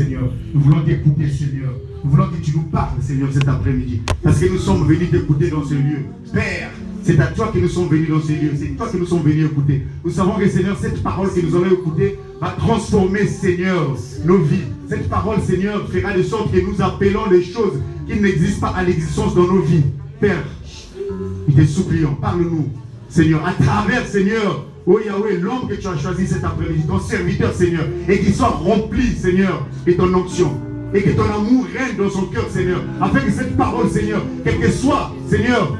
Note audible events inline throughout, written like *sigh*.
Seigneur. Nous voulons t'écouter, Seigneur. Nous voulons que tu nous parles, Seigneur, cet après-midi. Parce que nous sommes venus t'écouter dans ce lieu. Père, c'est à toi que nous sommes venus dans ce lieu. C'est toi que nous sommes venus écouter. Nous savons que, Seigneur, cette parole que nous allons écouter va transformer, Seigneur, nos vies. Cette parole, Seigneur, fera de sorte que nous appelons les choses qui n'existent pas à l'existence dans nos vies. Père, nous te supplions, parle-nous, Seigneur, à travers, Seigneur, oh Yahweh, l'homme que tu as choisi cet après-midi, ton serviteur, Seigneur, et qu'il soit rempli, Seigneur, de ton onction. Et que ton amour règne dans son cœur, Seigneur. Afin que cette parole, Seigneur, quelle que soit, Seigneur,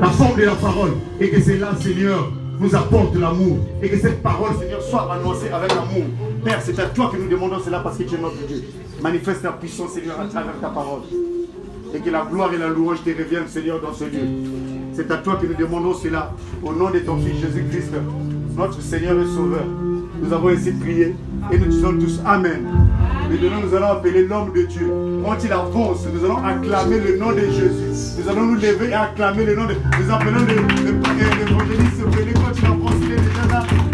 la forme de la parole, et que cela, Seigneur, nous apporte l'amour. Et que cette parole, Seigneur, soit annoncée avec l'amour. Père, c'est à toi que nous demandons cela parce que tu es notre Dieu. Manifeste ta puissance, Seigneur, à travers ta parole. Et que la gloire et la louange te reviennent, Seigneur, dans ce lieu. C'est à toi que nous demandons cela. Au nom de ton Fils Jésus-Christ, notre Seigneur et Sauveur. Nous avons ainsi prié et nous disons tous Amen. Maintenant, nous allons appeler l'homme de Dieu. Quand il avance, nous allons acclamer le nom de Jésus. Nous allons nous lever et acclamer le nom de Nous appelons l'évangéliste quand il avance, il est déjà là.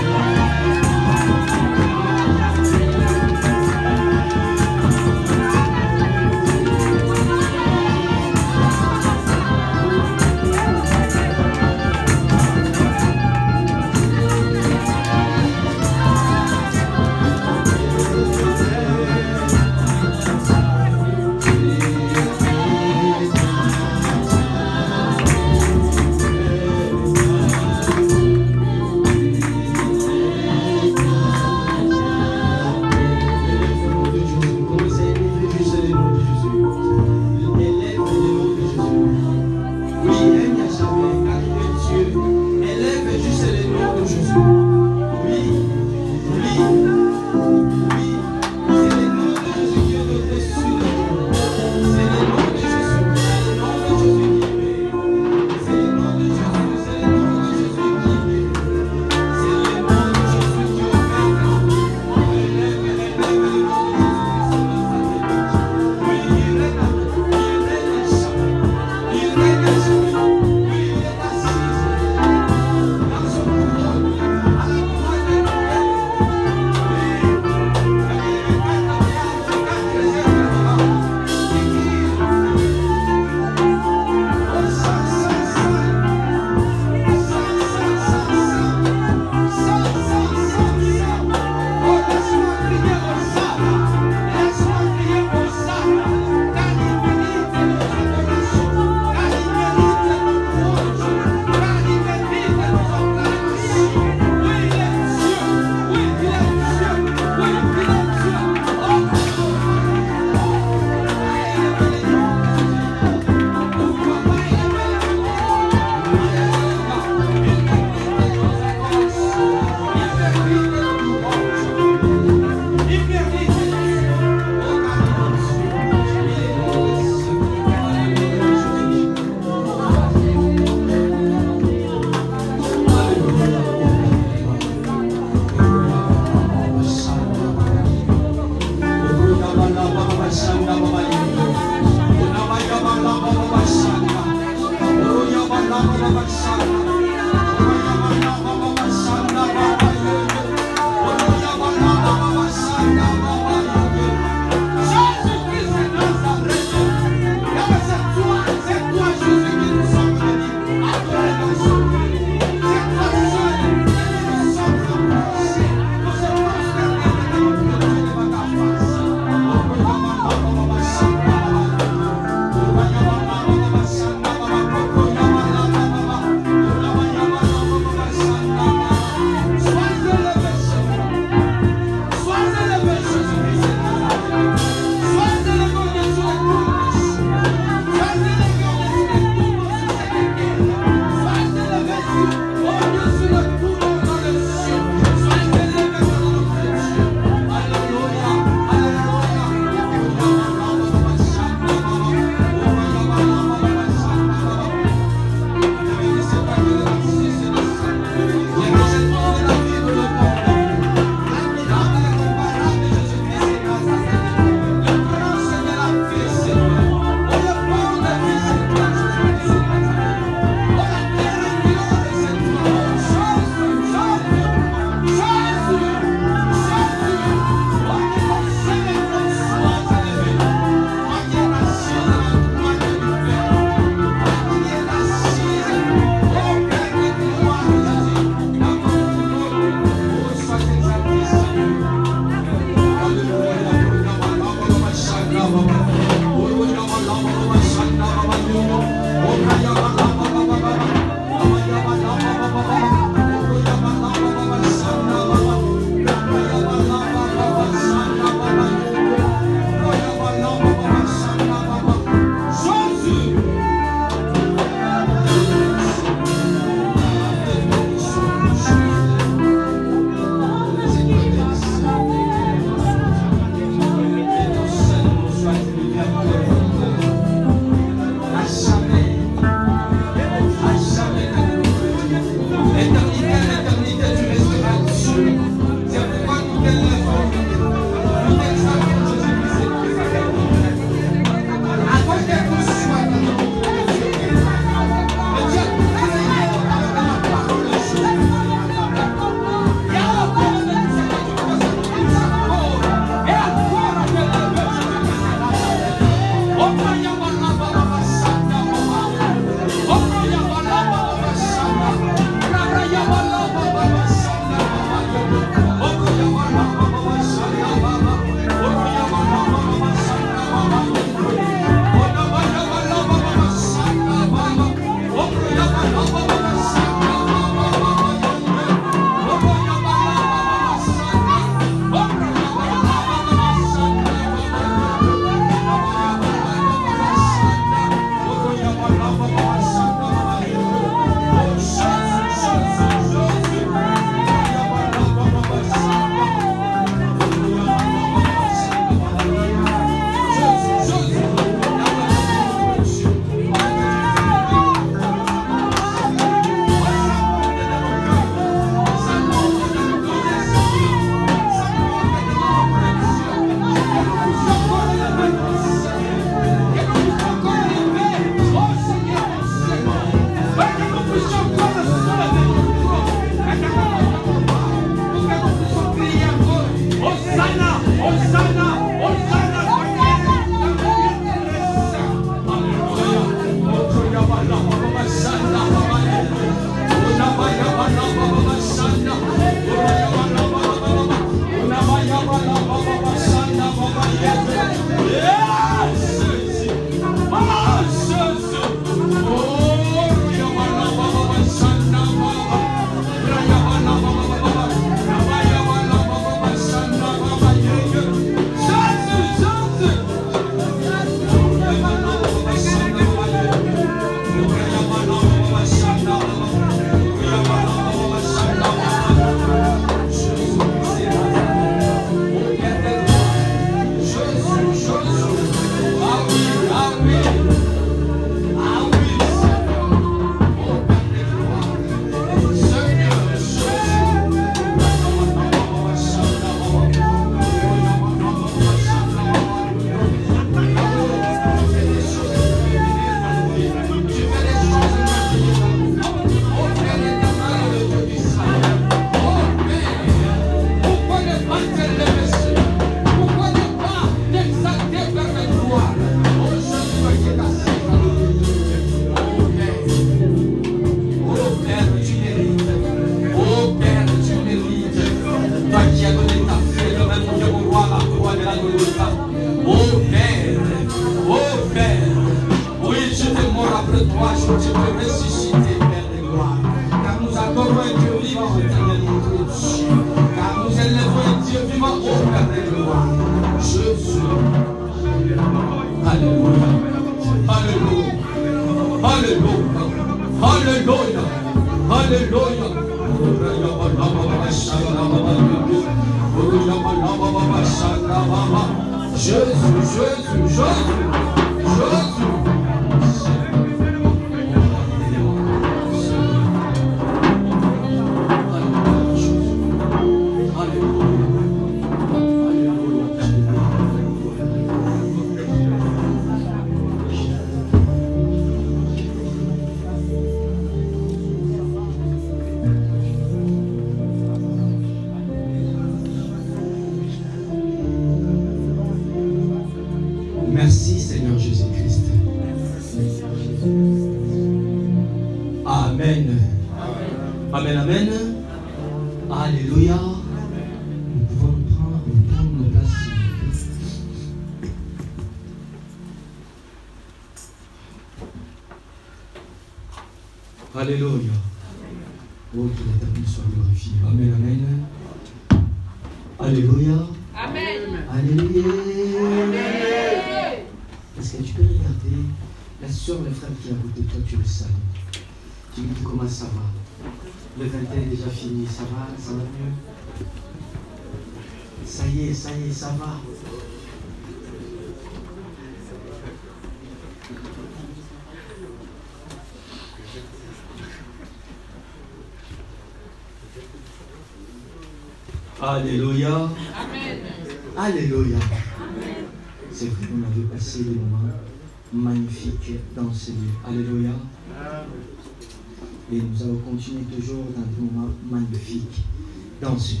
Dans ce lieu.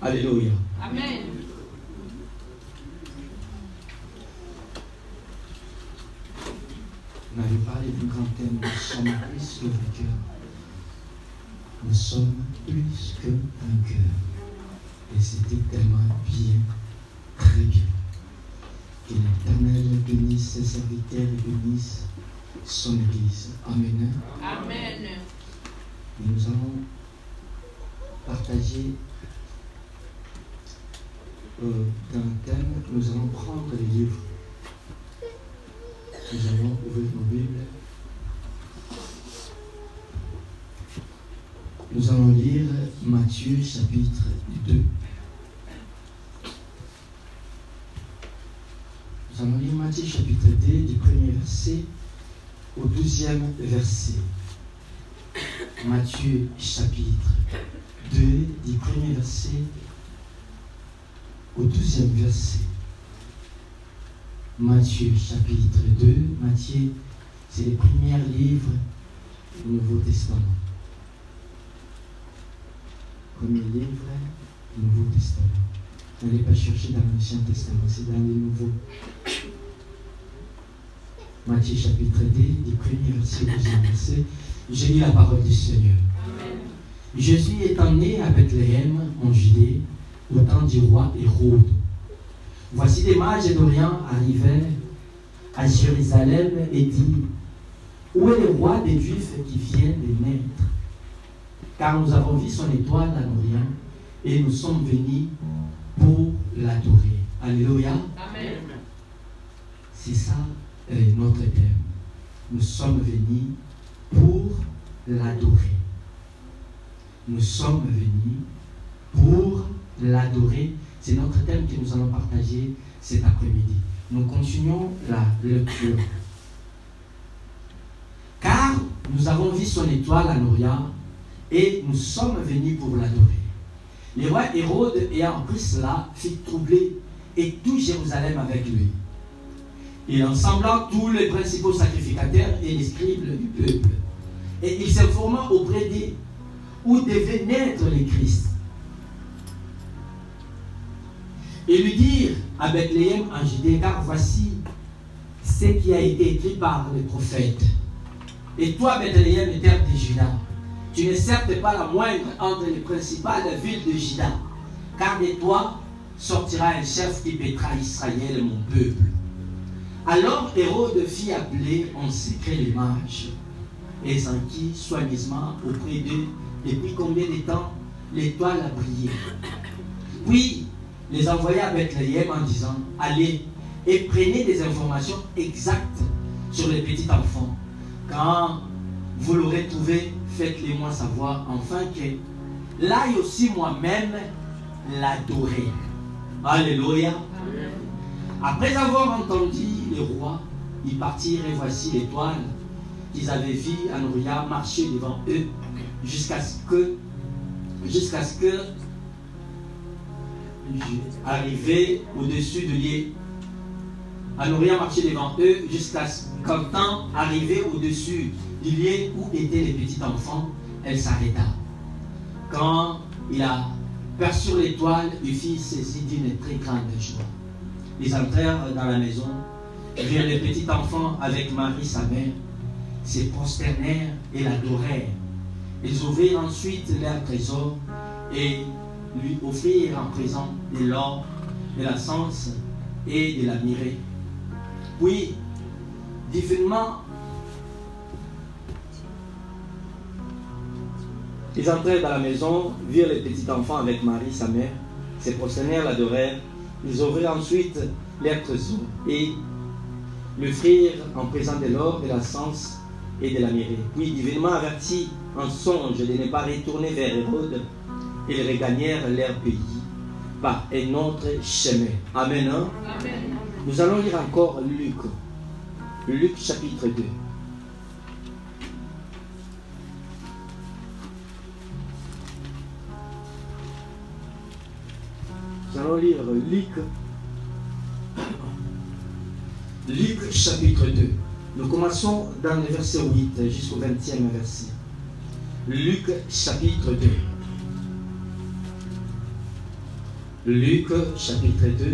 Alléluia. Amen. On avait parlé du grand thème, nous sommes plus que vainqueurs. Nous sommes plus que vainqueurs. Et c'était tellement bien, très bien. Que l'Éternel bénisse ses serviteurs et bénisse son Église. Amen. Amen. Et nous allons euh, le thème, nous allons prendre les livres. Nous allons ouvrir nos Bibles. Nous allons lire Matthieu chapitre 2. Nous allons lire Matthieu chapitre 2 du premier verset au douzième verset. Matthieu chapitre 2 du premier verset au douzième verset. Matthieu chapitre 2. Matthieu, c'est les premiers livres du Nouveau Testament. Premier livre du Nouveau Testament. N'allez pas chercher dans l'Ancien Testament, c'est dans le Nouveau. Matthieu chapitre 2, du premier verset au deuxième verset. J'ai lu la parole du Seigneur. Jésus étant né à Bethléem, en Judée, au temps du roi Hérode. Voici des mages d'Orient arrivèrent à Jérusalem et dirent Où est le roi des Juifs qui vient de naître? Car nous avons vu son étoile en Orient et nous sommes venus pour l'adorer. Alléluia. Amen. C'est ça euh, notre thème. Nous sommes venus pour l'adorer. Nous sommes venus pour l'adorer. C'est notre thème que nous allons partager cet après-midi. Nous continuons la lecture. Car nous avons vu son étoile en Orient et nous sommes venus pour l'adorer. Le roi Hérode, ayant appris cela, fit troubler et tout Jérusalem avec lui. Il ensembla tous les principaux sacrificateurs et les scribes du peuple. Et il s'informa auprès d'eux où devait naître le Christ. Et lui dire à Bethléem en Judée, car voici ce qui a été écrit par les prophètes. Et toi, Bethléem, terre de Juda, tu ne certes pas la moindre entre les principales villes de Juda, car de toi sortira un chef qui pétra Israël, mon peuple. Alors Hérode fit appeler en secret les mages et s'enquit soigneusement auprès d'eux depuis combien de temps l'étoile a brillé. Puis les envoya à Bethléem en disant Allez et prenez des informations exactes sur les petits enfants. Quand vous l'aurez trouvé, faites-les moi savoir, enfin que l'aille aussi moi-même l'adorer. Alléluia. Après avoir entendu les rois, ils partirent et voici l'étoile qu'ils avaient vue à Nouria marcher devant eux jusqu'à ce que jusqu'à ce que au-dessus de lieu Anoria marchait devant eux jusqu'à ce qu'un temps arrivé au-dessus du lieu où étaient les petits enfants, elle s'arrêta. Quand il a perçu l'étoile, il fit saisi d'une très grande joie. Ils entrèrent dans la maison, virent les petits enfants avec Marie, sa mère, se prosternèrent et l'adorèrent. Ils ouvrirent ensuite leur trésor et lui offrirent en présent de l'or, de la sens et de la mirée. Puis, divinement, ils entrèrent dans la maison, virent les petits enfants avec Marie, sa mère, se prosternèrent, l'adorèrent. Ils ouvrirent ensuite leur trésor et lui offrirent en présent de l'or, de la sens et de la mirée. Puis, divinement avertis en songe de ne pas retourner vers Hérode, ils regagnèrent leur pays par un autre chemin. Amen. hein? Amen. Nous allons lire encore Luc. Luc chapitre 2. Nous allons lire Luc. Luc chapitre 2. Nous commençons dans le verset 8 jusqu'au 20e verset. Luc chapitre 2. Luc chapitre 2.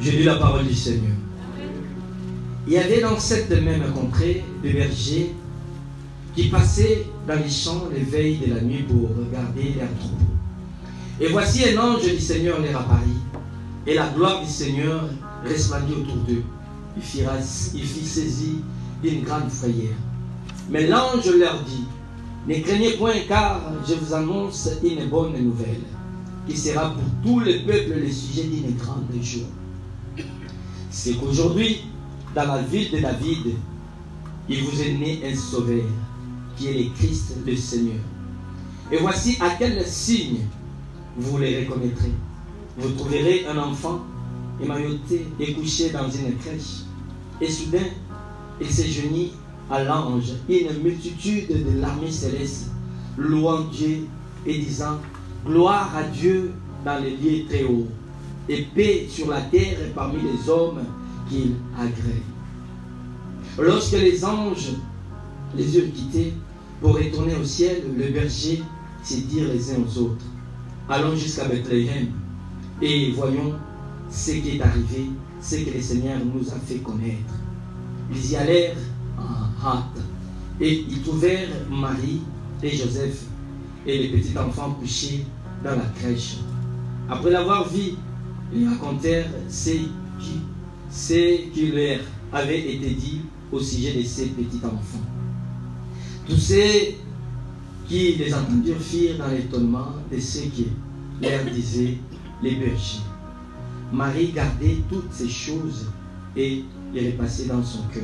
J'ai lu la parole du Seigneur. Il y avait dans cette même contrée des bergers qui passaient dans les champs les veilles de la nuit pour regarder leurs troupeaux. Et voici un ange du Seigneur leur apparut, et la gloire du Seigneur resplendit autour d'eux. Il fit, il saisir d'une grande frayeur. Mais l'ange leur dit, ne craignez point car je vous annonce une bonne nouvelle, qui sera pour tous les peuples le sujet d'une grande joie c'est qu'aujourd'hui, dans la ville de David, il vous est né un sauveur, qui est le Christ le Seigneur. Et voici à quel signe vous les reconnaîtrez. Vous trouverez un enfant émailloté et couché dans une crèche. Et soudain, il s'égenit à l'ange, une multitude de l'armée céleste, louant Dieu et disant Gloire à Dieu dans les lieux très hauts et paix sur la terre et parmi les hommes qu'il agrée. Lorsque les anges les eurent quittés pour retourner au ciel, le berger s'est dit les uns aux autres Allons jusqu'à Bethléem et voyons ce qui est arrivé, ce que le Seigneur nous a fait connaître. Ils y allèrent en et ils trouvèrent Marie et Joseph et les petits enfants couchés dans la crèche. Après l'avoir vu, ils racontèrent ce qui, ce qui leur avait été dit au sujet de ces petits enfants. Tous ceux qui les entendirent firent dans l'étonnement de ce que leur disaient les bergers. Marie gardait toutes ces choses et les repassait dans son cœur.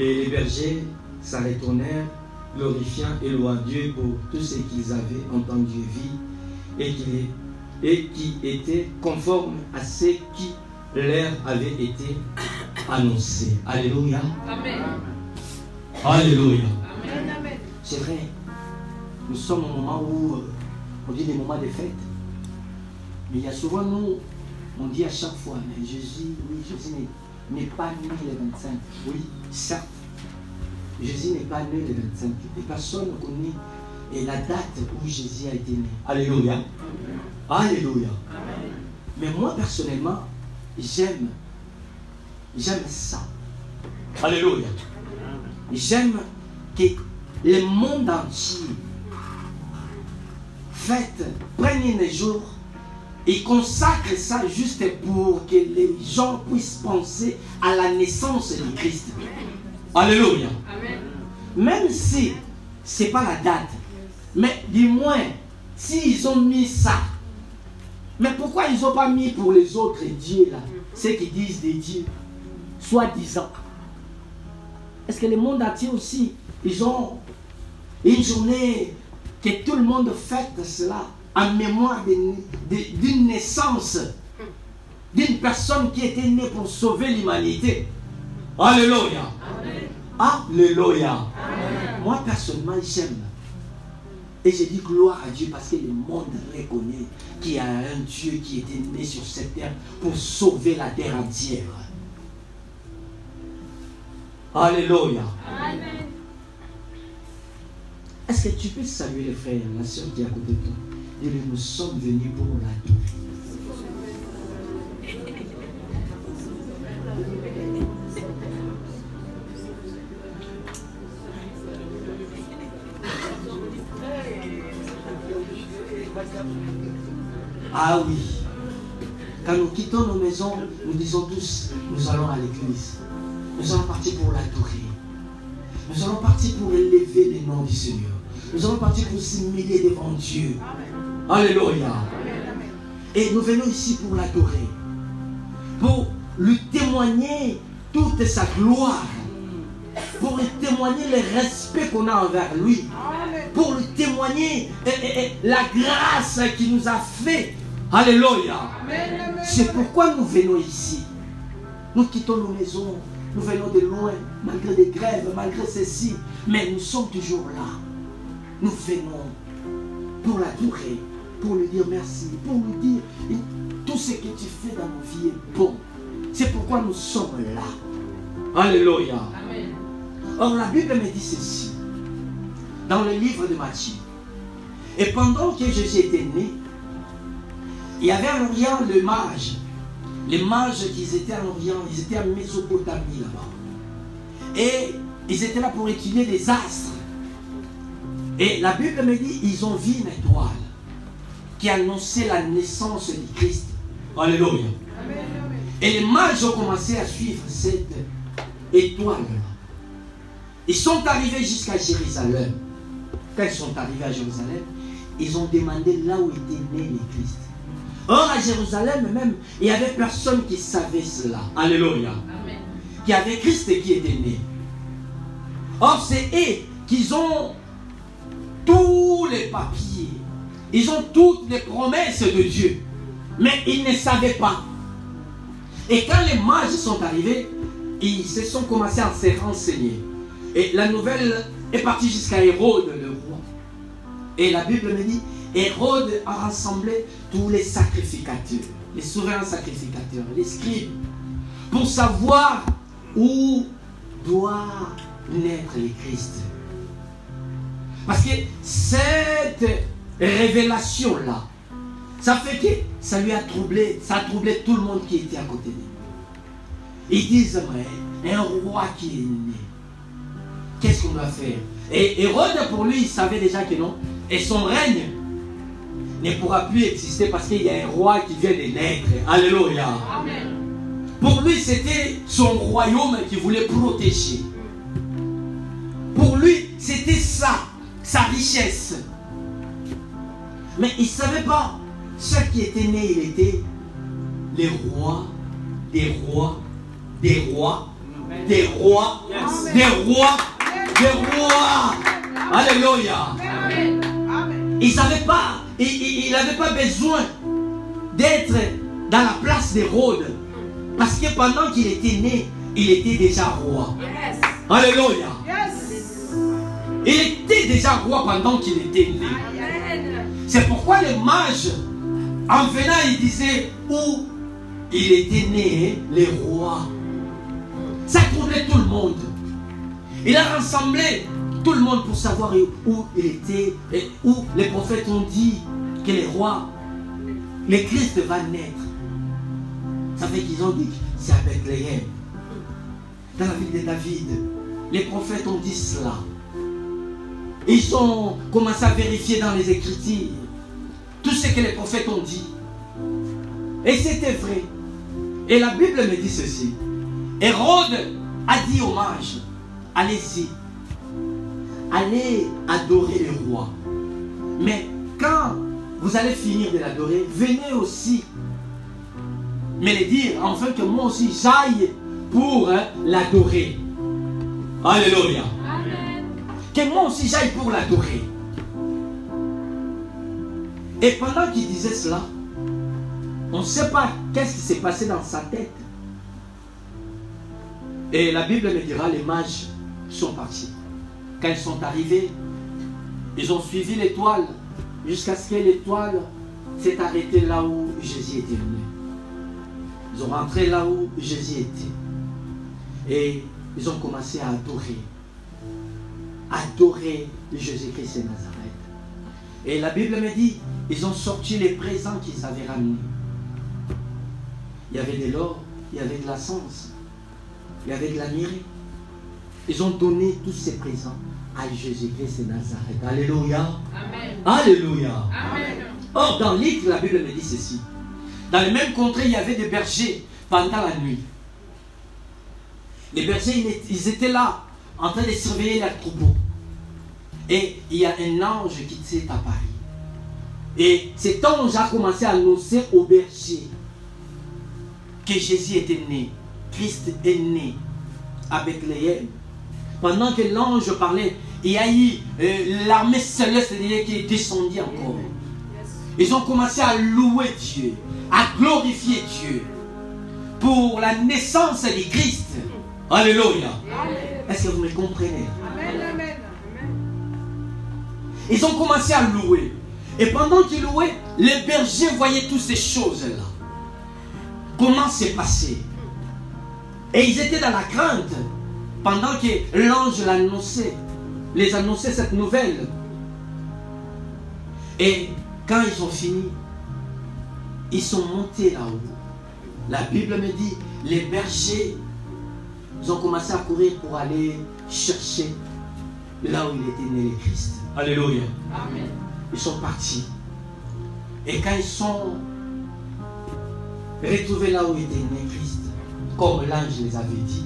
Et les bergers s'en retournèrent, glorifiant et louant Dieu pour tout ce qu'ils avaient entendu et vu et qui était conforme à ce qui leur avait été annoncé. Alléluia. Amen. Alléluia. Amen. Amen. C'est vrai, nous sommes au moment où euh, on dit des moments de fête. Mais il y a souvent, nous, on dit à chaque fois, mais Jésus, oui, Jésus n'est- n'est pas né le 25. Oui, certes, Jésus n'est pas né le 25. Et personne ne connaît et la date où Jésus a été né. Alléluia. Alléluia. Mais moi, personnellement, j'aime, j'aime ça. Alléluia. J'aime que le monde entier fête, prenne un jour ils consacrent ça juste pour que les gens puissent penser à la naissance de Christ. Alléluia. Même si c'est pas la date, mais du moins, s'ils ont mis ça, mais pourquoi ils n'ont pas mis pour les autres dieux là, ceux qui disent des dieux, soi-disant? Est-ce que le monde entier aussi, ils ont une journée que tout le monde fête cela? En mémoire d'une naissance d'une personne qui était née pour sauver l'humanité. Alléluia. Alléluia. Moi, personnellement, j'aime. Et je dis gloire à Dieu parce que le monde reconnaît qu'il y a un Dieu qui était né sur cette terre pour sauver la terre entière. Alléluia. Est-ce que tu peux saluer le frère, la soeur qui est à côté de toi et nous sommes venus pour l'adorer. Ah oui. Quand nous quittons nos maisons, nous disons tous, nous allons à l'église. Nous allons partir pour l'adorer. Nous allons partir pour élever le nom du Seigneur. Nous allons partir pour s'humilier devant Dieu. Alléluia. Et nous venons ici pour l'adorer. Pour lui témoigner toute sa gloire. Pour lui témoigner le respect qu'on a envers lui. Pour lui témoigner eh, eh, eh, la grâce qu'il nous a fait. Alléluia. C'est pourquoi nous venons ici. Nous quittons nos maisons. Nous venons de loin, malgré des grèves, malgré ceci. Mais nous sommes toujours là. Nous venons pour l'adorer pour lui dire merci, pour lui dire tout ce que tu fais dans nos vies est bon. C'est pourquoi nous sommes là. Alléluia. Or, la Bible me dit ceci, dans le livre de Matthieu. Et pendant que Jésus était né, il y avait en Orient le mage. Les mages qui étaient en Orient, ils étaient en Mésopotamie là-bas. Et ils étaient là pour étudier les astres. Et la Bible me dit, ils ont vu une étoile qui annonçait la naissance du Christ. Alléluia. Et les mages ont commencé à suivre cette étoile. Ils sont arrivés jusqu'à Jérusalem. Quand ils sont arrivés à Jérusalem, ils ont demandé là où était né le Christ. Or, à Jérusalem même, il n'y avait personne qui savait cela. Alléluia. Qui avait Christ qui était né. Or, c'est eux qui ont tous les papiers ils ont toutes les promesses de Dieu. Mais ils ne savaient pas. Et quand les mages sont arrivés, ils se sont commencés à se renseigner. Et la nouvelle est partie jusqu'à Hérode, le roi. Et la Bible me dit, Hérode a rassemblé tous les sacrificateurs, les souverains sacrificateurs, les scribes, pour savoir où doit naître le Christ. Parce que cette révélation-là, ça fait que ça lui a troublé, ça a troublé tout le monde qui était à côté de lui. Ils disent, mais un roi qui est né, qu'est-ce qu'on doit faire? Et Hérode, pour lui, il savait déjà que non. Et son règne ne pourra plus exister parce qu'il y a un roi qui vient de naître. Alléluia. Pour lui, c'était son royaume qu'il voulait protéger. Pour lui, c'était ça, sa richesse. Mais il ne savait pas. Ce qui était né, il était les rois, des rois, des rois, des rois, des rois, des rois. Alléluia. Il savait pas, il n'avait pas besoin d'être dans la place des d'Hérode. Parce que pendant qu'il était né, il était déjà roi. Alléluia. Il était déjà roi pendant qu'il était né. C'est pourquoi les mages, en venant, ils disaient où il était né, les rois? Ça troublait tout le monde. Il a rassemblé tout le monde pour savoir où il était, et où les prophètes ont dit que les rois, le Christ va naître. Ça fait qu'ils ont dit c'est à Bethléem, dans la ville de David. Les prophètes ont dit cela. Ils ont commencé à vérifier dans les Écritures tout ce que les prophètes ont dit. Et c'était vrai. Et la Bible me dit ceci. Hérode a dit aux mages, allez-y, allez adorer le roi. Mais quand vous allez finir de l'adorer, venez aussi me le dire, afin que moi aussi j'aille pour hein, l'adorer. Alléluia. Que moi aussi j'aille pour l'adorer. Et pendant qu'il disait cela, on ne sait pas qu'est-ce qui s'est passé dans sa tête. Et la Bible me dira, les mages sont partis. Quand ils sont arrivés, ils ont suivi l'étoile jusqu'à ce que l'étoile s'est arrêtée là où Jésus était venu. Ils ont rentré là où Jésus était. Et ils ont commencé à adorer. Adorer Jésus-Christ et Nazareth. Et la Bible me dit, ils ont sorti les présents qu'ils avaient ramenés. Il y avait de l'or, il y avait de la sens, il y avait de la myrrhe. Ils ont donné tous ces présents à Jésus-Christ et Nazareth. Alléluia. Amen. Alléluia. Amen. Or, dans l'île, la Bible me dit ceci. Dans le même contrée, il y avait des bergers pendant la nuit. Les bergers, ils étaient là, en train de surveiller leurs troupeaux. Et il y a un ange qui s'est apparu. Et cet ange a commencé à annoncer aux bergers que Jésus était né. Christ est né à Bethléem. Pendant que l'ange parlait, il y a eu euh, l'armée céleste qui est descendue encore. Ils ont commencé à louer Dieu, à glorifier Dieu pour la naissance du Christ. Alléluia. Est-ce que vous me comprenez? Ils ont commencé à louer. Et pendant qu'ils louaient, les bergers voyaient toutes ces choses-là. Comment c'est passé? Et ils étaient dans la crainte pendant que l'ange l'annonçait, les annonçait cette nouvelle. Et quand ils ont fini, ils sont montés là-haut. La Bible me dit, les bergers, ils ont commencé à courir pour aller chercher là où il était né le Christ. Alléluia. Amen. Ils sont partis. Et quand ils sont retrouvés là où était né Christ, comme l'ange les avait dit,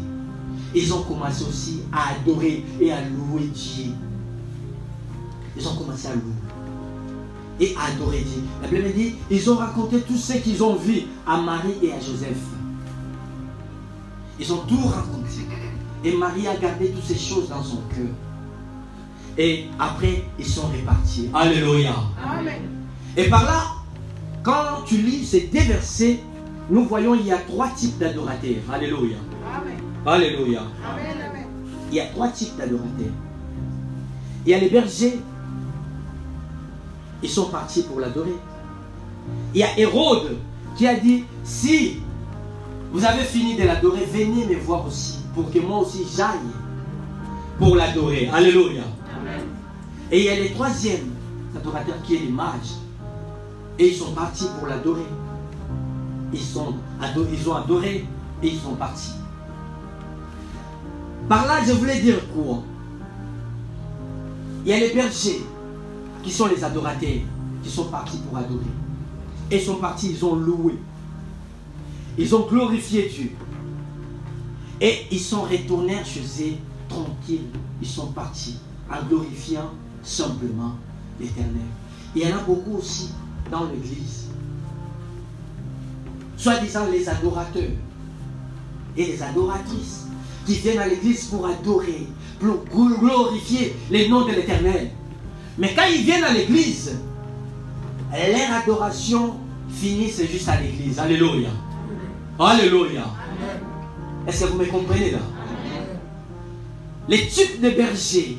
ils ont commencé aussi à adorer et à louer Dieu. Ils ont commencé à louer et à adorer Dieu. La Bible dit, ils ont raconté tout ce qu'ils ont vu à Marie et à Joseph. Ils ont tout raconté. Et Marie a gardé toutes ces choses dans son cœur. Et après, ils sont répartis. Alléluia. Amen. Et par là, quand tu lis ces deux versets, nous voyons il y a trois types d'adorateurs. Alléluia. Amen. Alléluia. Amen. Amen. Il y a trois types d'adorateurs. Il y a les bergers. Ils sont partis pour l'adorer. Il y a Hérode qui a dit, si vous avez fini de l'adorer, venez me voir aussi, pour que moi aussi j'aille pour l'adorer. Alléluia. Et il y a le troisième adorateur qui est les mages. Et ils sont partis pour l'adorer. Ils, ont adoré et ils sont partis. Par là, je voulais dire quoi? Il y a les bergers qui sont les adorateurs, qui sont partis pour adorer. Et ils sont partis, ils ont loué. Ils ont glorifié Dieu. Et ils sont retournés chez eux tranquilles. Ils sont partis en glorifiant simplement l'éternel. Il y en a beaucoup aussi dans l'église. Soi-disant les adorateurs et les adoratrices qui viennent à l'église pour adorer, pour glorifier les noms de l'éternel. Mais quand ils viennent à l'église, leur adoration finit juste à l'église. Alléluia. Alléluia. Est-ce que vous me comprenez là? Les types de bergers,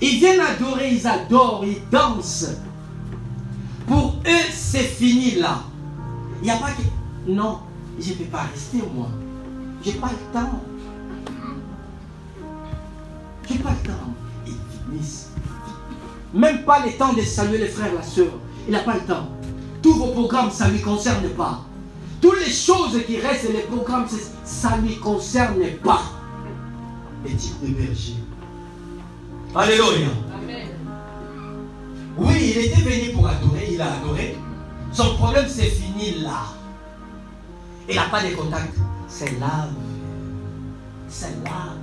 ils viennent adorer, ils adorent, ils dansent. Pour eux, c'est fini là. Il n'y a pas que. Non, je ne peux pas rester moi. Je n'ai pas le temps. Je n'ai pas le temps. Ils finissent. Même pas le temps de saluer les frères, la soeur. Il n'a pas le temps. Tous vos programmes, ça ne lui concerne pas. Toutes les choses qui restent, les programmes, ça ne lui concerne pas. Types de bergers. Alléluia. Oui, il était venu pour adorer, il a adoré. Son problème, c'est fini là. Il n'a pas de contact. C'est là. C'est là.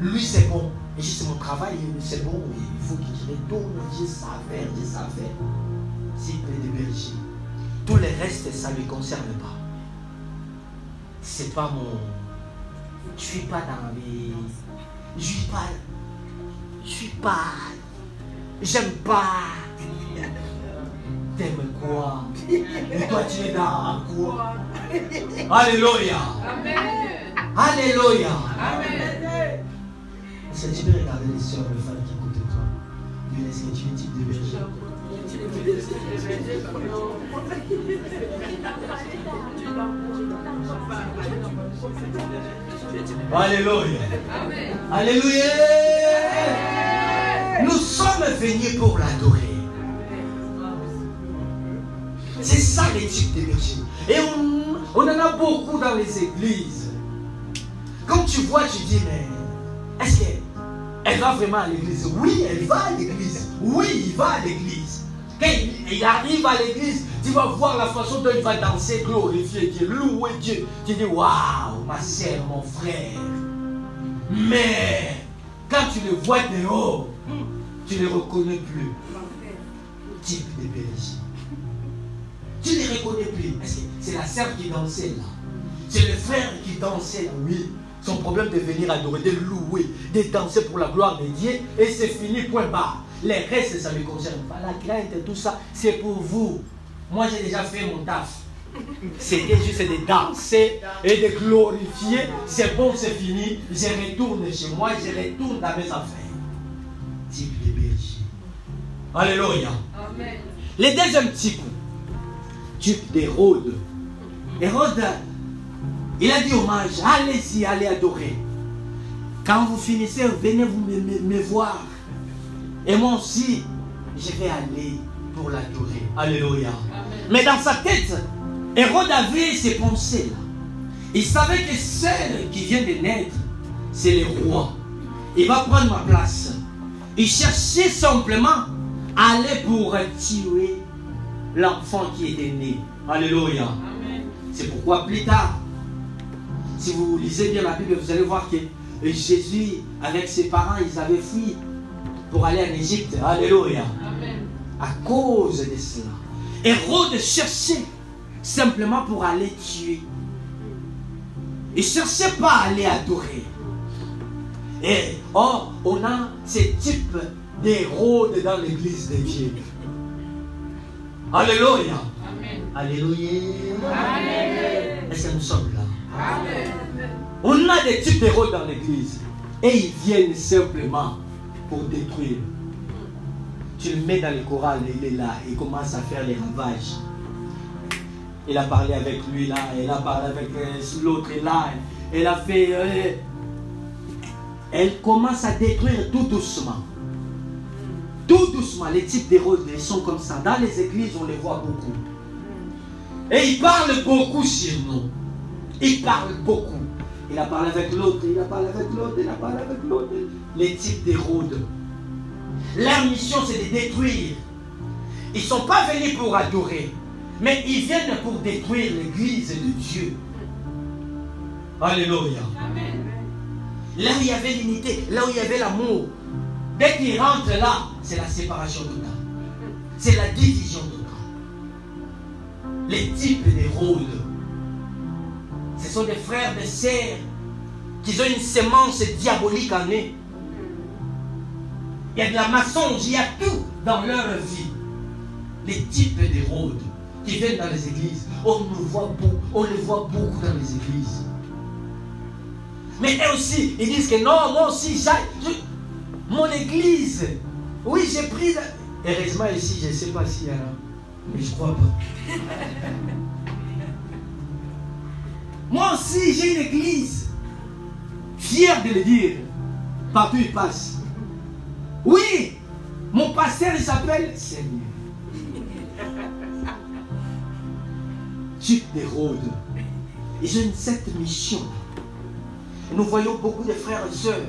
Lui, c'est bon. Et juste mon travail, c'est bon. Il faut qu'il retourne. J'ai ça à faire. S'il plaît de berger. Tout le reste, ça ne lui concerne pas. C'est pas mon. Je suis pas dans les. Je suis pas. Je suis pas. J'aime pas. *laughs* T'aimes quoi? Et *laughs* toi, tu es dans quoi? Alléluia. Alléluia. Amen. Que tu peux regarder les soeurs, les femmes qui écoutent toi Est-ce que tu es type de berger Alléluia. Alléluia. Nous sommes venus pour l'adorer. C'est ça l'éthique des bergers. Et on, en a beaucoup dans les églises. Quand tu vois, tu dis, mais est-ce qu'elle va vraiment à l'église? Oui, elle va à l'église. Oui, il va à l'église. Quand il arrive à l'église, tu vas voir la façon dont il va danser, glorifier Dieu, louer Dieu. Tu dis, waouh, ma soeur, mon frère. Mais quand tu le vois dehors, tu ne le reconnais plus. Type de berger. Tu ne reconnais plus. C'est la sœur qui dansait là. C'est le frère qui dansait là, oui. Son problème de venir adorer, de louer, de danser pour la gloire de Dieu. Et c'est fini, point barre. Les restes, ça ne me concerne pas. La crainte et tout ça, c'est pour vous. Moi, j'ai déjà fait mon taf. C'était juste de danser et de glorifier. C'est bon, c'est fini. Je retourne chez moi, je retourne dans mes affaires. Type de berger. Alléluia. Amen. Le deuxième type, type d'Hérode. Hérode, il a dit hommage, allez-y, allez adorer. Quand vous finissez, venez vous me, me, me voir. Et moi aussi, je vais aller pour l'adorer. Alléluia. Mais dans sa tête, Hérode avait ses pensées là. Il savait que celle qui vient de naître, c'est le roi. Il va prendre ma place. Il cherchait simplement à aller pour tuer l'enfant qui était né. Alléluia. C'est pourquoi plus tard, si vous lisez bien la Bible, vous allez voir que Jésus, avec ses parents, ils avaient fui pour aller en Égypte. Alléluia. À cause de cela. Hérode cherchait simplement pour aller tuer. Il ne cherchait pas à aller adorer. Et or, on a ce type d'Hérode dans l'église de Dieu. Alléluia. Alléluia. Est-ce que nous sommes là? On a des types d'héros dans l'église. Et ils viennent simplement pour détruire. Tu le mets dans le choral, il est là, il commence à faire les ravages. Il a parlé avec lui là, il a parlé avec l'autre là, elle a fait. Euh, elle commence à détruire tout doucement. Tout doucement, les types d'héros sont comme ça. Dans les églises, on les voit beaucoup. Et il parle beaucoup sur nous. Il parle beaucoup. Il a parlé avec l'autre, il a parlé avec l'autre, il a parlé avec l'autre. Les types d'Hérode. Leur mission, c'est de détruire. Ils ne sont pas venus pour adorer, mais ils viennent pour détruire l'église de Dieu. Alléluia. Là où il y avait l'unité, là où il y avait l'amour, dès qu'ils rentrent là, c'est la séparation totale. C'est la division totale. Les types d'Hérode, ce sont des frères, des sœurs qui ont une sémence diabolique en eux. Il y a de la maçonnerie, il y a tout dans leur vie. Les types d'Hérode qui viennent dans les églises, on, nous voit beaucoup, on les voit beaucoup dans les églises. Mais eux aussi, ils disent que non, moi aussi, j'ai, mon église, oui, j'ai pris. Heureusement, ici, je ne sais pas s'il y a. Mais je crois pas. *laughs* Moi aussi, j'ai une église. Fier de le dire. Partout il passe. Oui, mon pasteur, il s'appelle Seigneur. Type d'Hérode. Ils ont cette mission. Nous voyons beaucoup de frères et sœurs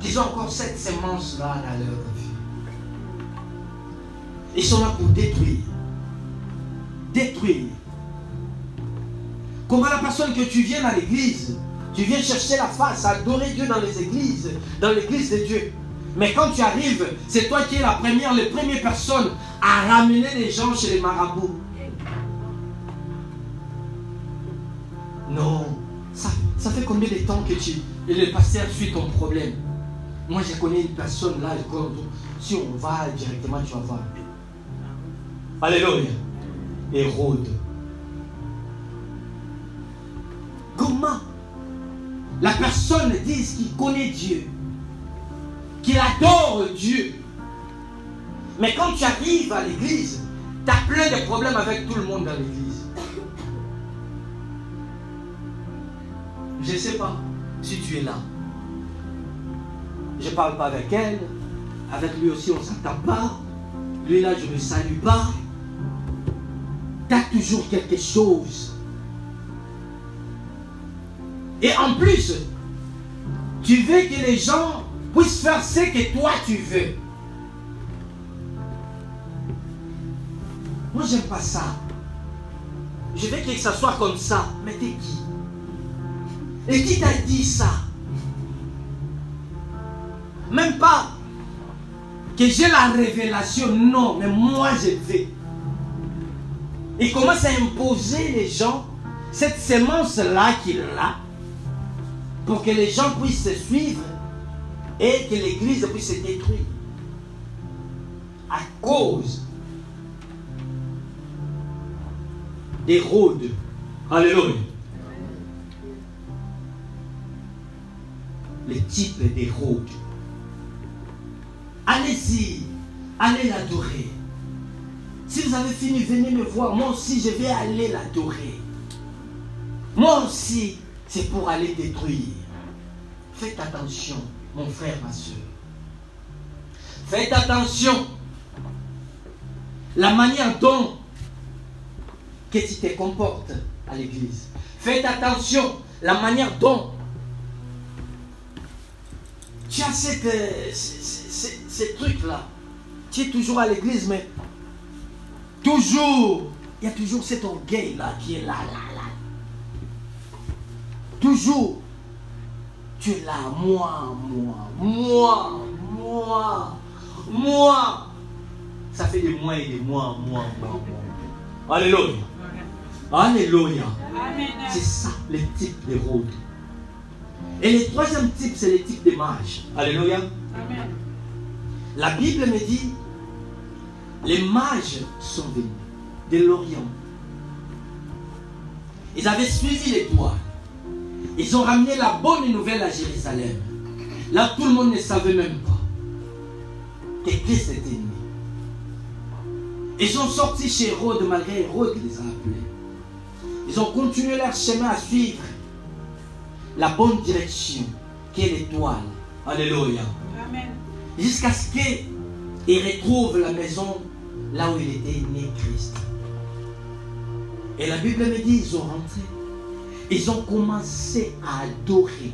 qui ont encore cette sémence-là dans leur vie. Ils sont là pour détruire. Détruire. Comment la personne que tu viens à l'église, tu viens chercher la face, adorer Dieu dans les églises, dans l'église de Dieu. Mais quand tu arrives, c'est toi qui es la première, les premières personnes à ramener les gens chez les marabouts. Non. Ça, ça fait combien de temps que tu, et le pasteur suit ton problème? Moi, je connais une personne là, si on va directement, tu vas voir. Alléluia. Hérode. Comment? La personne dit qu'il connaît Dieu, qu'il adore Dieu, mais quand tu arrives à l'église, tu as plein de problèmes avec tout le monde dans l'église. Je ne sais pas si tu es là. Je ne parle pas avec elle. Avec lui aussi, on ne s'entend pas. Lui là, je ne me salue pas. Tu as toujours quelque chose. Et en plus, tu veux que les gens puissent faire ce que toi tu veux. Moi, j'aime pas ça. Je veux que ça soit comme ça. Mais t'es qui? Et qui t'a dit ça? Même pas que j'ai la révélation. Non, mais moi, je veux. Il commence à imposer les gens cette semence-là qu'il a pour que les gens puissent se suivre et que l'église puisse se détruire. À cause d'Hérode. Alléluia. Le type d'Hérode. Allez-y, allez l'adorer. Si vous avez fini, venez me voir. Moi aussi, je vais aller l'adorer. Moi aussi, c'est pour aller détruire. Faites attention, mon frère, ma soeur. Faites attention. La manière dont que tu te comportes à l'église. Faites attention. La manière dont tu as cette, ces trucs-là. Tu es toujours à l'église, mais toujours, il y a toujours cet orgueil-là qui est là, là, là. Toujours, tu moi, moi, moi, moi, moi. Ça fait des mois et des mois, moi, moi, moi. Alléluia. Alléluia. C'est ça le type de route. Et le troisième type, c'est le type des mages. Alléluia. La Bible me dit, les mages sont venus de l'Orient. Ils avaient suivi l'étoile. Ils ont ramené la bonne nouvelle à Jérusalem. Là, tout le monde ne savait même pas que Christ était né. Ils sont sortis chez Hérode malgré Hérode qui les a appelés. Ils ont continué leur chemin à suivre la bonne direction qui est l'étoile. Alléluia. Jusqu'à ce qu'ils retrouvent la maison là où il était né Christ. Et la Bible me dit, ils ont rentré. Ils ont commencé à adorer,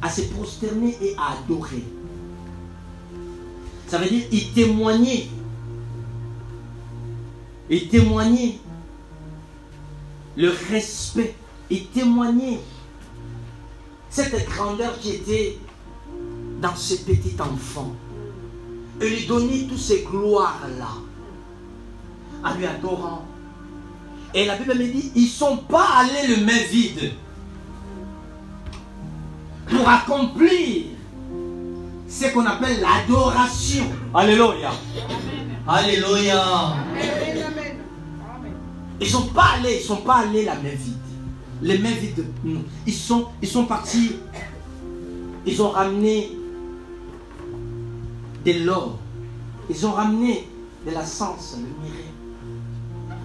à se prosterner et à adorer. Ça veut dire, ils témoignaient. Ils témoignaient le respect. Ils témoignaient cette grandeur qui était dans ce petit enfant. Et lui donner toutes ces gloires-là. En lui adorant. Et la Bible me dit, ils ne sont pas allés le main vide. Pour accomplir ce qu'on appelle l'adoration. Alléluia. Alléluia. Ils ne sont pas allés, ils sont pas allés la main vide. Les mains vides, non. Ils sont, ils sont partis. Ils ont ramené de l'or. Ils ont ramené de la sens, le.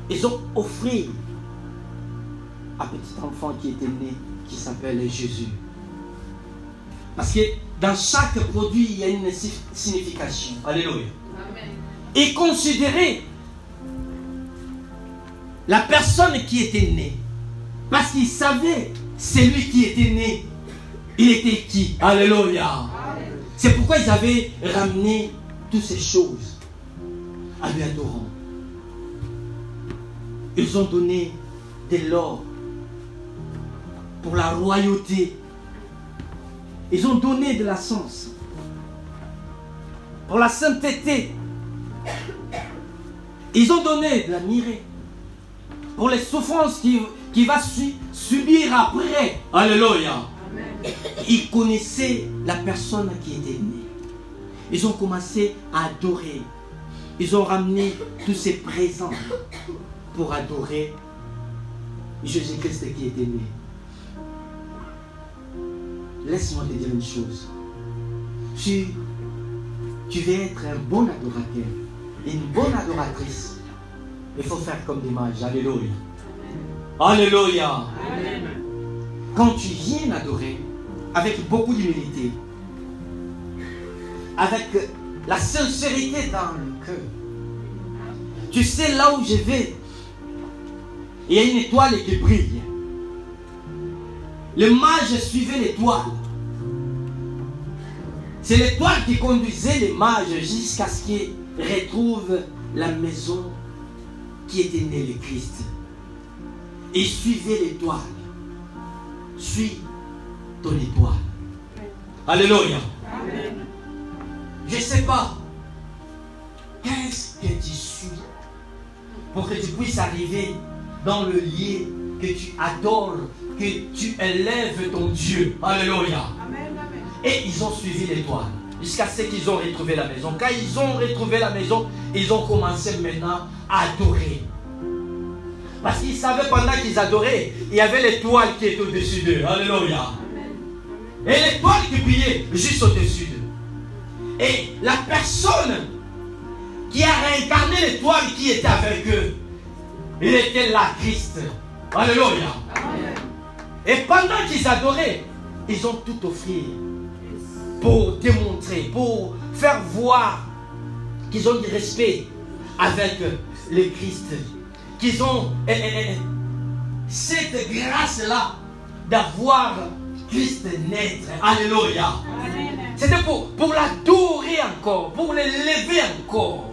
Ils ont offert un petit enfant qui était né, qui s'appelle Jésus. Parce que dans chaque produit, il y a une signification. Alléluia. Et considérer la personne qui était née. Parce qu'il savait celui qui était né. Il était qui? Alléluia. C'est pourquoi ils avaient ramené toutes ces choses à lui adorant. Ils ont donné de l'or pour la royauté. Ils ont donné de la sens pour la sainteté. Ils ont donné de la mirée pour les souffrances qu'il qui va subir après. Alléluia. Ils connaissaient la personne qui était née. Ils ont commencé à adorer. Ils ont ramené tous ces présents pour adorer Jésus-Christ qui était né. Laisse-moi te dire une chose. Tu, tu veux être un bon adorateur, une bonne adoratrice. Il faut faire comme des mages. Alléluia. Alléluia. Quand tu viens adorer avec beaucoup d'humilité, avec la sincérité dans le cœur, tu sais là où je vais, il y a une étoile qui brille. Le mage suivait l'étoile. C'est l'étoile qui conduisait les mages jusqu'à ce qu'ils retrouvent la maison qui était née le Christ. Et suivez l'étoile. Suis ton étoile. Alléluia. Je ne sais pas. Qu'est-ce que tu suis pour que tu puisses arriver dans le lieu que tu adores, que tu élèves ton Dieu. Alléluia. Et ils ont suivi l'étoile jusqu'à ce qu'ils ont retrouvé la maison. Quand ils ont retrouvé la maison, ils ont commencé maintenant à adorer. Parce qu'ils savaient pendant qu'ils adoraient, il y avait l'étoile qui était au-dessus d'eux. Alléluia. Et l'étoile qui brillait juste au-dessus d'eux. Et la personne qui a réincarné l'étoile qui était avec eux, il était là, Christ. Alléluia. Et pendant qu'ils adoraient, ils ont tout offert pour démontrer, pour faire voir qu'ils ont du respect avec le Christ qu'ils ont eh, eh, eh, cette grâce-là d'avoir Christ naître. Alléluia. C'était pour, pour l'adorer encore, pour l'élever encore.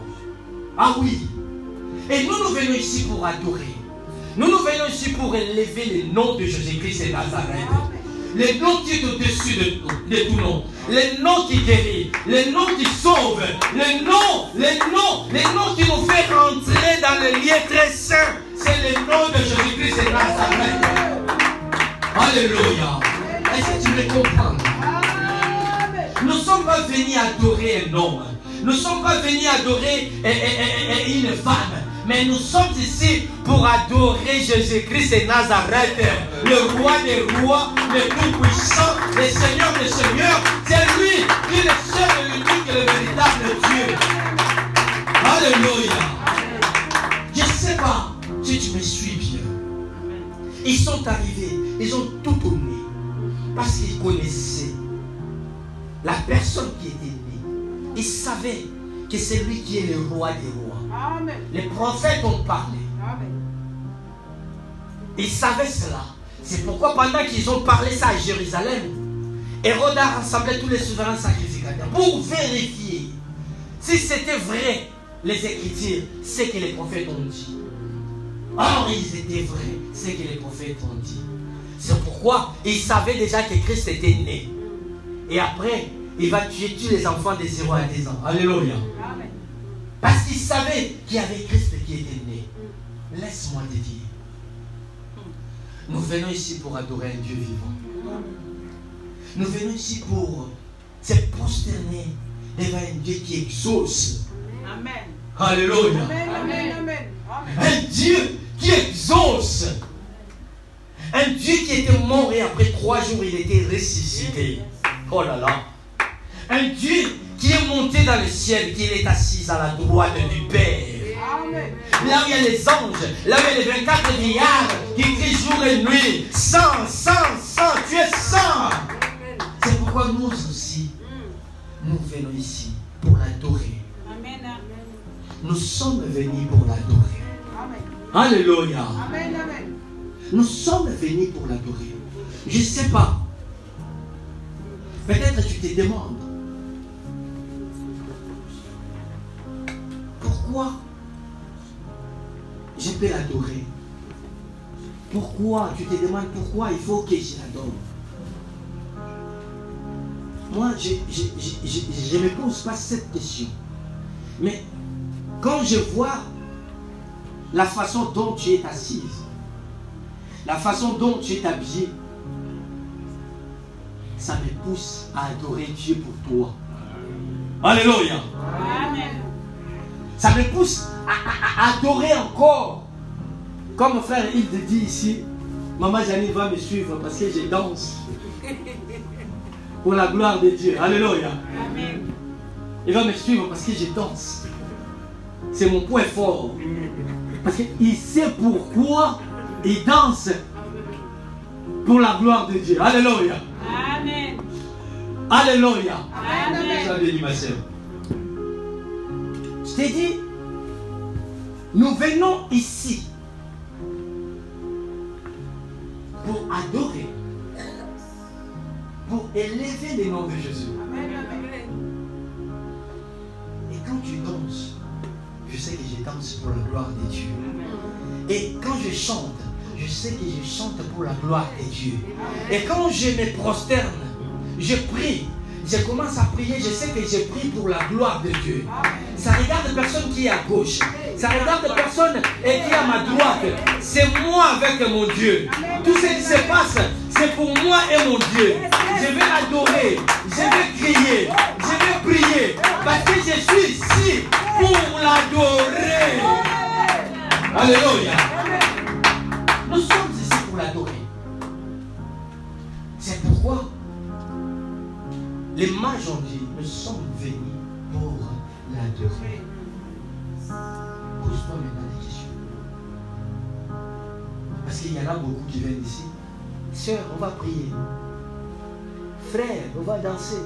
Ah oui. Et nous, nous venons ici pour adorer. Nous, nous venons ici pour élever le nom de Jésus-Christ et Nazareth. Le nom qui est au-dessus de, de tout nom. Le nom qui guérit. Le nom qui sauve. Le nom, le nom, le nom qui nous fait rentrer dans le lieu très saint. C'est le nom de Jésus-Christ et Nazareth. Alléluia. Est-ce que tu me comprends? Nous ne sommes pas venus adorer un homme. Nous ne sommes pas venus adorer une femme. Mais nous sommes ici pour adorer Jésus-Christ et Nazareth, le roi des rois, le tout-puissant, le Seigneur des seigneurs. C'est lui qui est seul et l'unique et le véritable Dieu. Alléluia. Je ne sais pas si tu me suis bien. Ils sont arrivés, ils ont tout tourné parce qu'ils connaissaient la personne qui était née. Ils savaient que c'est lui qui est le roi des rois. Les prophètes ont parlé. Ils savaient cela. C'est pourquoi pendant qu'ils ont parlé ça à Jérusalem, Hérode a rassemblé tous les souverains sacrificateurs pour vérifier si c'était vrai les Écritures, ce que les prophètes ont dit. Or, ils étaient vrais, ce que les prophètes ont dit. C'est pourquoi ils savaient déjà que Christ était né. Et après, il va tuer tous les enfants de 0 à 10 ans. Alléluia. Parce qu'ils savaient qu'il y avait Christ qui était né. Laisse-moi te dire. Nous venons ici pour adorer un Dieu vivant. Nous venons ici pour se prosterner devant un Dieu qui exauce. Amen. Alléluia. Amen, amen, Un Dieu qui exauce. Un Dieu qui était mort et après trois jours il était ressuscité. Oh là là. Un Dieu qui est monté dans le ciel, qui est assis à la droite du Père. Là où il y a les anges, là où il y a les 24 milliards qui crient jour et nuit, Saint, Saint, Saint, tu es Saint. C'est pourquoi nous aussi, nous venons ici pour l'adorer. Nous sommes venus pour l'adorer. Alléluia. Nous sommes venus pour l'adorer. Je ne sais pas. Peut-être tu te demandes, je peux l'adorer? Pourquoi, tu te demandes pourquoi il faut que je l'adore. Moi, je ne me pose pas cette question. Mais quand je vois la façon dont tu es assise, la façon dont tu es habillé, ça me pousse à adorer Dieu pour toi. Alléluia. Ça me pousse à, adorer encore. Comme frère il te dit ici, Maman Janine va me suivre parce que je danse. Pour la gloire de Dieu. Alléluia. Il va me suivre parce que je danse. C'est mon point fort. Parce qu'il sait pourquoi il danse pour la gloire de Dieu. Alléluia. Amen. Alléluia. Amen. ma t'ai dit, nous venons ici pour adorer, pour élever le nom de Jésus. Et quand tu danses, je sais que je danse pour la gloire de Dieu. Et quand je chante, je sais que je chante pour la gloire de Dieu. Et quand je me prosterne, je prie, je commence à prier, je sais que je prie pour la gloire de Dieu. Ça regarde personne qui est à gauche. Ça regarde personne qui est à ma droite. C'est moi avec mon Dieu. Tout ce qui se passe, c'est pour moi et mon Dieu. Je vais l'adorer, je vais crier, je vais prier. Parce que je suis ici pour l'adorer. Alléluia. Nous sommes les mages ont dit, nous sommes venus pour l'adorer. Pose-toi maintenant des questions. Parce qu'il y en a beaucoup qui viennent ici. Sœur, on va prier. Frère, on va danser.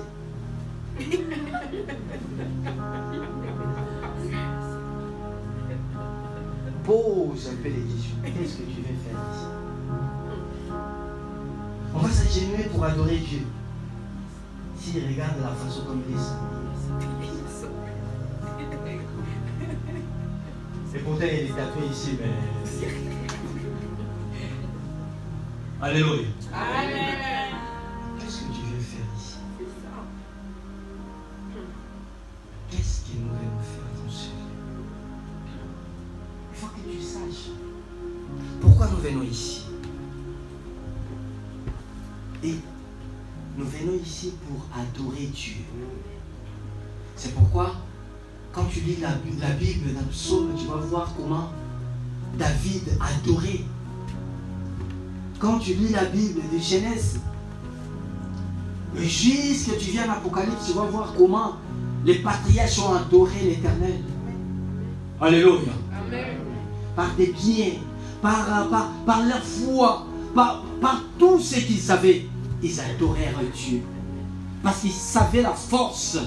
Pose un peu les questions. Qu'est-ce que tu veux faire ici? On va s'agenouiller pour adorer Dieu. S'il regarde la façon comme il est Et pourtant, il est tatoué ici, mais. *laughs* Alléluia. Amen. Adorer Dieu. C'est pourquoi, quand tu lis la, Bible dans le psaume, tu vas voir comment David adorait. Quand tu lis la Bible de Genèse, jusqu'à tu viens à l'Apocalypse, tu vas voir comment les patriarches ont adoré l'Éternel. Alléluia. Par des biens, par, par, leur foi, par, par tout ce qu'ils savaient ils adorèrent Dieu. Parce qu'ils savaient la force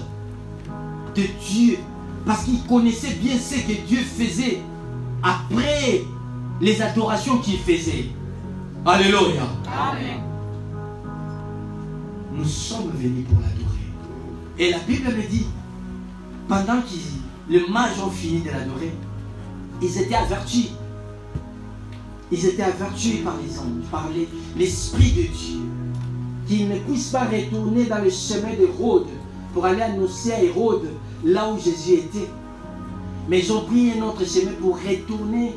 de Dieu. Parce qu'ils connaissaient bien ce que Dieu faisait après les adorations qu'il faisait. Alléluia. Amen. Nous sommes venus pour l'adorer. Et la Bible me dit, pendant que les mages ont fini de l'adorer, ils étaient avertis. Ils étaient avertis par les anges, par l'Esprit de Dieu qu'ils ne puissent pas retourner dans le chemin d'Hérode pour aller annoncer à Hérode là où Jésus était? Mais ils ont pris un autre chemin pour retourner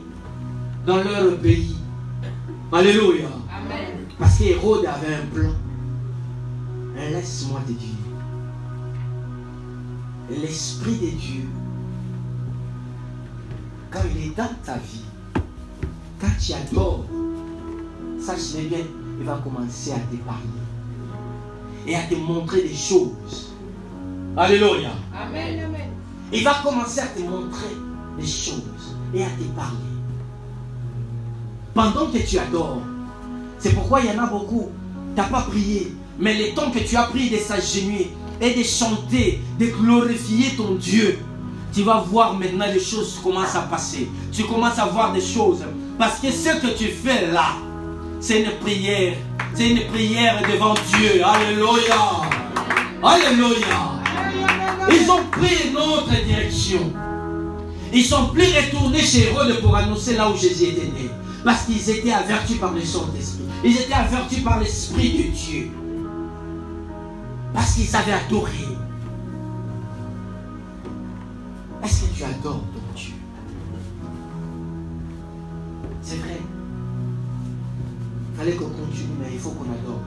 dans leur pays. Alléluia. Parce qu'Hérode avait un plan. Laisse-moi te dire. L'Esprit de Dieu, quand il est dans ta vie, quand tu adores, sache bien, il va commencer à te parler et à te montrer des choses. Alléluia. Amen, amen. Il va commencer à te montrer des choses et à te parler. Pendant que tu adores, c'est pourquoi il y en a beaucoup. Tu n'as pas prié, mais le temps que tu as pris de s'agenouiller et de chanter, de glorifier ton Dieu, tu vas voir maintenant les choses commencent à passer. Tu commences à voir des choses. Parce que ce que tu fais là, c'est une prière c'est une prière devant Dieu. Alléluia. Alléluia. Ils ont pris une autre direction. Ils sont plus retournés chez Hérode pour annoncer là où Jésus était né. Parce qu'ils étaient avertis par le Saint-Esprit. Ils étaient avertis par l'Esprit de Dieu. Parce qu'ils avaient adoré. Est-ce que tu adores ton Dieu? C'est vrai. Il fallait qu'on continue, mais il faut qu'on adore.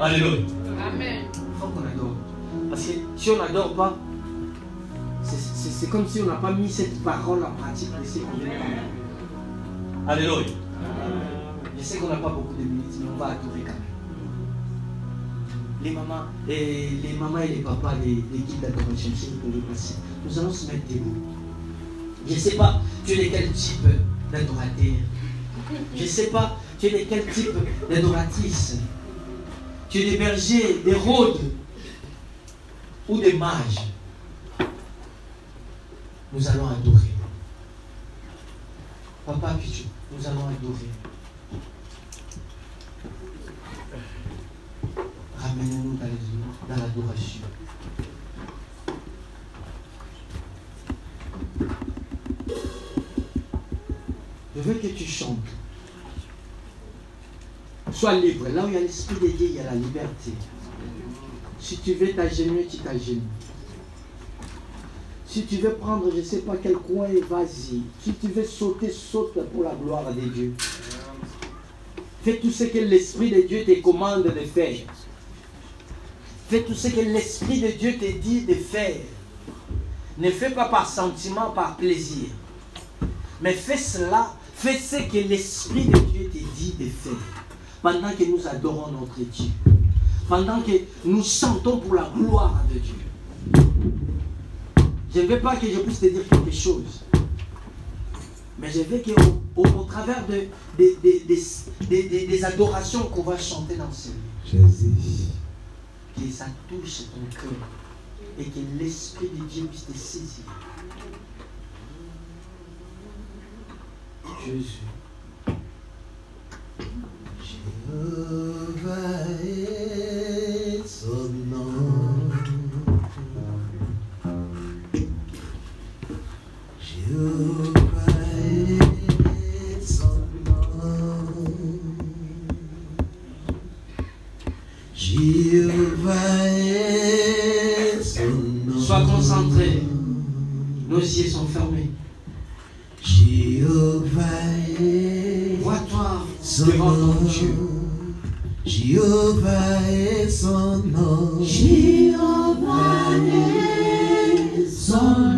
Alléluia. Amen. Il faut qu'on adore. Parce que si on n'adore pas, c'est- comme si on n'a pas mis cette parole en pratique. Alléluia. Je sais qu'on n'a pas beaucoup de minutes, mais on va adorer quand même. Les mamans et les, mamans et les papas, les, les guides d'adoration, si vous pouvez passer, nous allons se mettre debout. Je ne sais pas, tu es quel type d'adorateur. Je ne sais pas, tu es quel type d'adoratrice. Tu es des bergers, des rôdes ou des mages? Nous allons adorer. Papa Pichou, nous allons adorer. Ramène-nous dans dans l'adoration. Je veux que tu chantes. Sois libre. Là où il y a l'Esprit de Dieu, il y a la liberté. Si tu veux t'agenouiller, tu t'agenouilles. Si tu veux prendre, je ne sais pas quel coin, vas-y. Si tu veux sauter, saute pour la gloire de Dieu. Fais tout ce que l'Esprit de Dieu te commande de faire. Fais tout ce que l'Esprit de Dieu te dit de faire. Ne fais pas par sentiment, par plaisir. Mais fais cela, fais ce que l'Esprit de Dieu te dit de faire. Pendant que nous adorons notre Dieu. Pendant que nous chantons pour la gloire de Dieu. Je ne veux pas que je puisse te dire quelque chose. Mais je veux qu'au au, au travers de, des- adorations qu'on va chanter dans ce lieu, Jésus. que ça touche ton cœur et que l'Esprit de Dieu puisse te saisir. Jésus. Jéhovah est son nom. Jéhovah est son nom. Jéhovah est son nom. Sois concentré. Nos yeux sont fermés. Vois-toi son devant ton nom. Dieu. Jéhovah est son nom.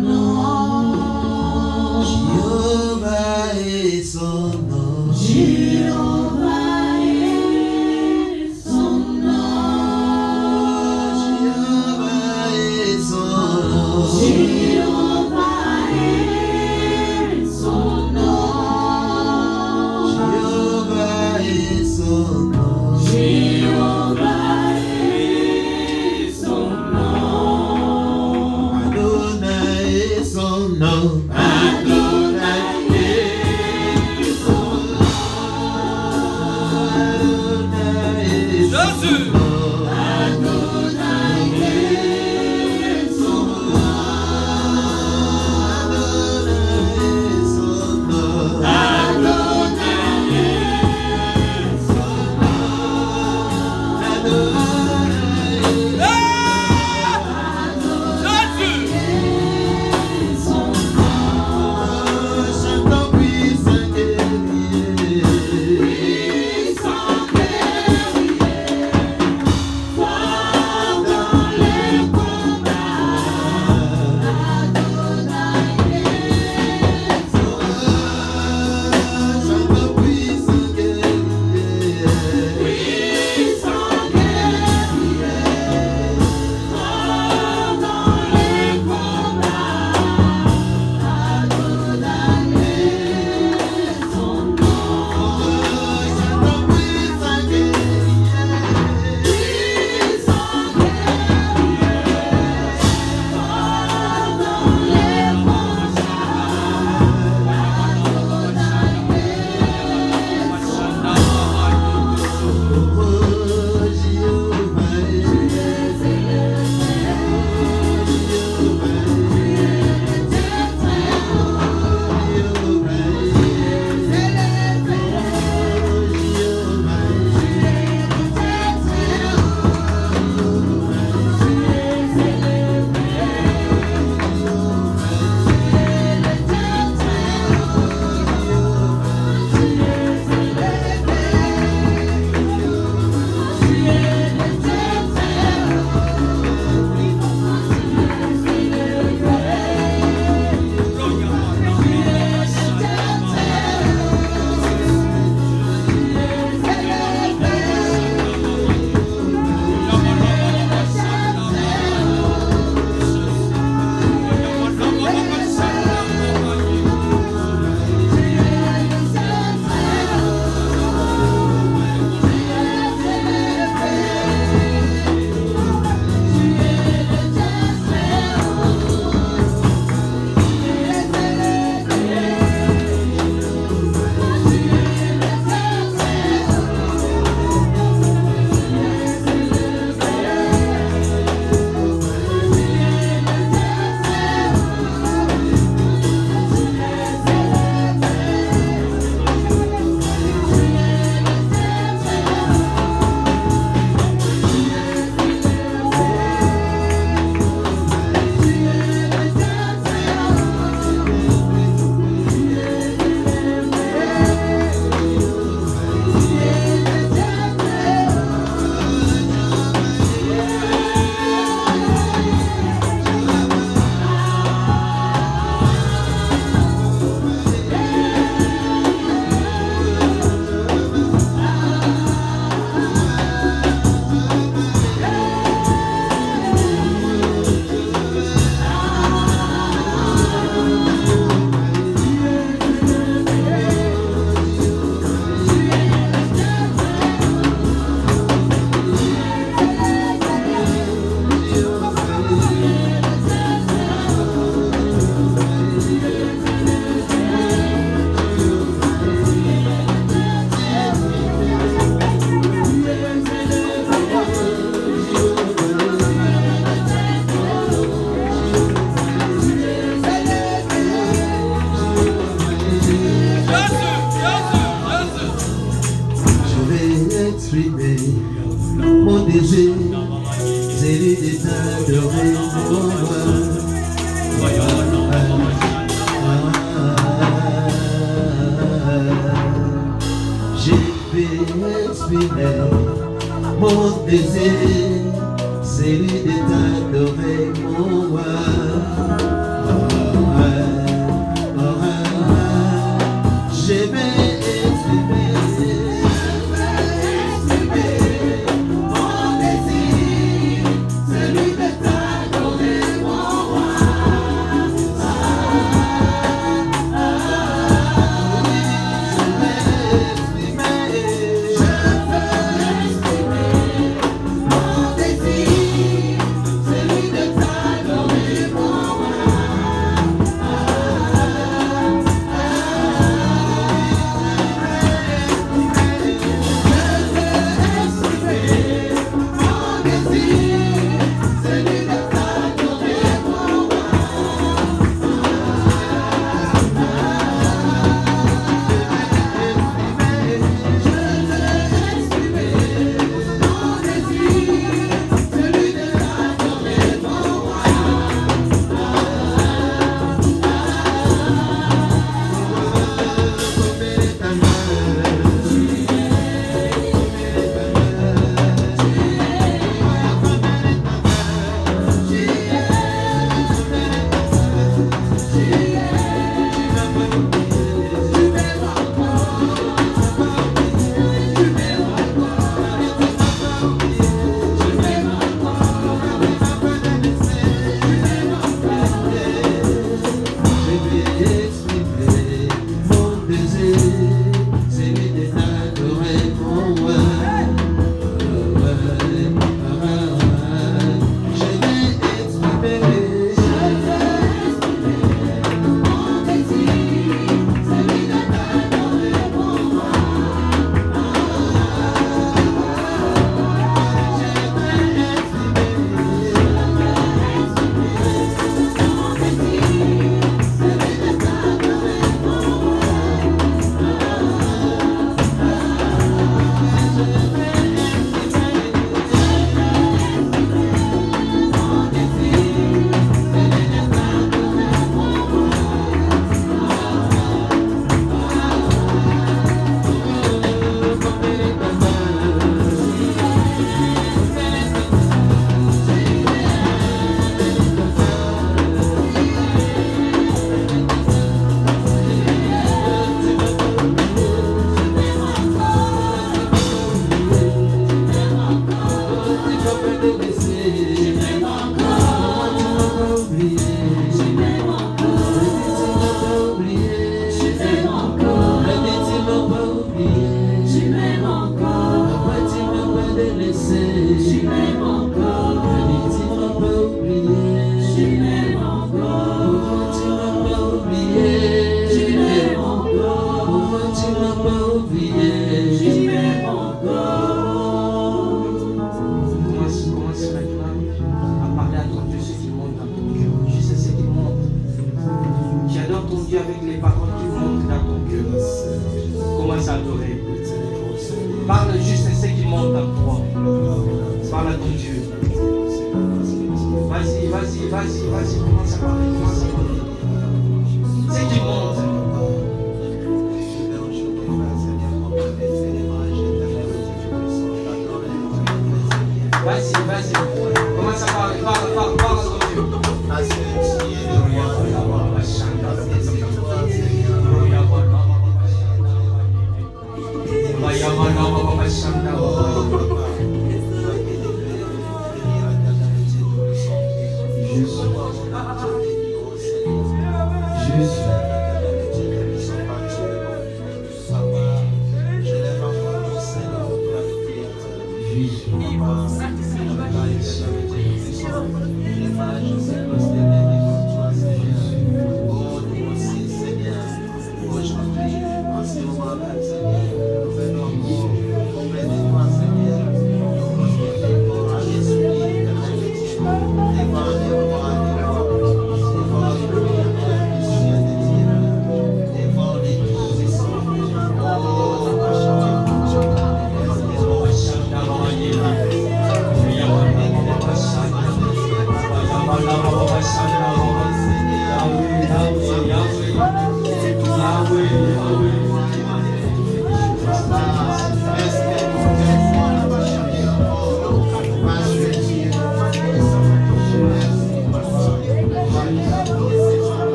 Vas-y,